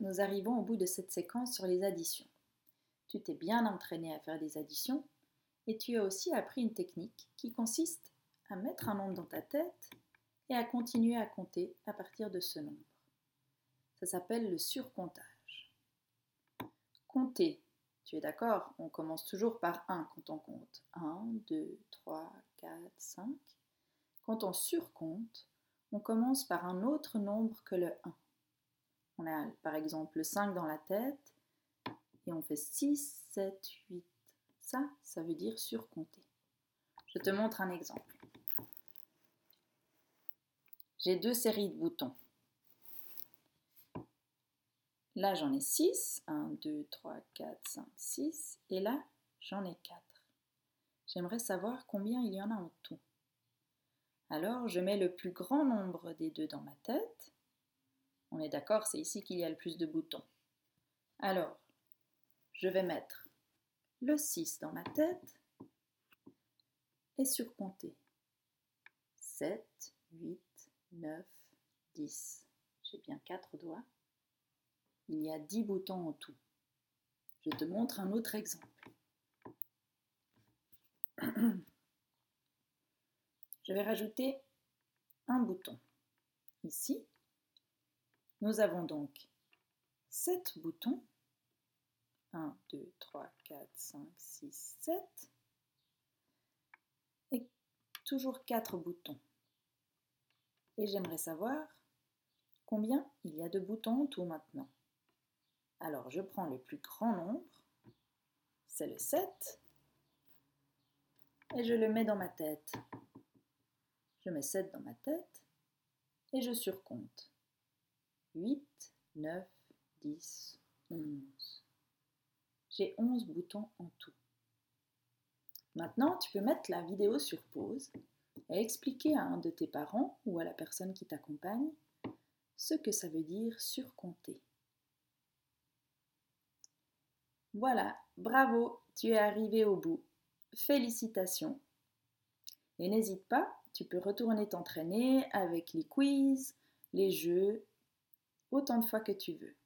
Nous arrivons au bout de cette séquence sur les additions. Tu t'es bien entraîné à faire des additions et tu as aussi appris une technique qui consiste à mettre un nombre dans ta tête et à continuer à compter à partir de ce nombre. Ça s'appelle le surcomptage. Compter, tu es d'accord On commence toujours par 1 quand on compte. 1, 2, 3, 4, 5. Quand on surcompte, on commence par un autre nombre que le 1. On a par exemple le 5 dans la tête et on fait 6, 7, 8. Ça, ça veut dire surcompter. Je te montre un exemple. J'ai deux séries de boutons. Là, j'en ai 6. 1, 2, 3, 4, 5, 6. Et là, j'en ai 4. J'aimerais savoir combien il y en a en tout. Alors, je mets le plus grand nombre des deux dans ma tête. On est d'accord, c'est ici qu'il y a le plus de boutons. Alors, je vais mettre le 6 dans ma tête et surcompter. 7, 8, 9, 10. J'ai bien 4 doigts. Il y a 10 boutons en tout. Je te montre un autre exemple. Je vais rajouter un bouton. Ici, nous avons donc 7 boutons. 1, 2, 3, 4, 5, 6, 7. Et toujours 4 boutons. Et j'aimerais savoir combien il y a de boutons tout maintenant. Alors je prends le plus grand nombre, c'est le 7, et je le mets dans ma tête. Je mets 7 dans ma tête et je surcompte. 8, 9, 10, 11. J'ai 11 boutons en tout. Maintenant, tu peux mettre la vidéo sur pause et expliquer à un de tes parents ou à la personne qui t'accompagne ce que ça veut dire surcompter. Voilà, bravo, tu es arrivé au bout. Félicitations. Et n'hésite pas, tu peux retourner t'entraîner avec les quiz, les jeux, autant de fois que tu veux.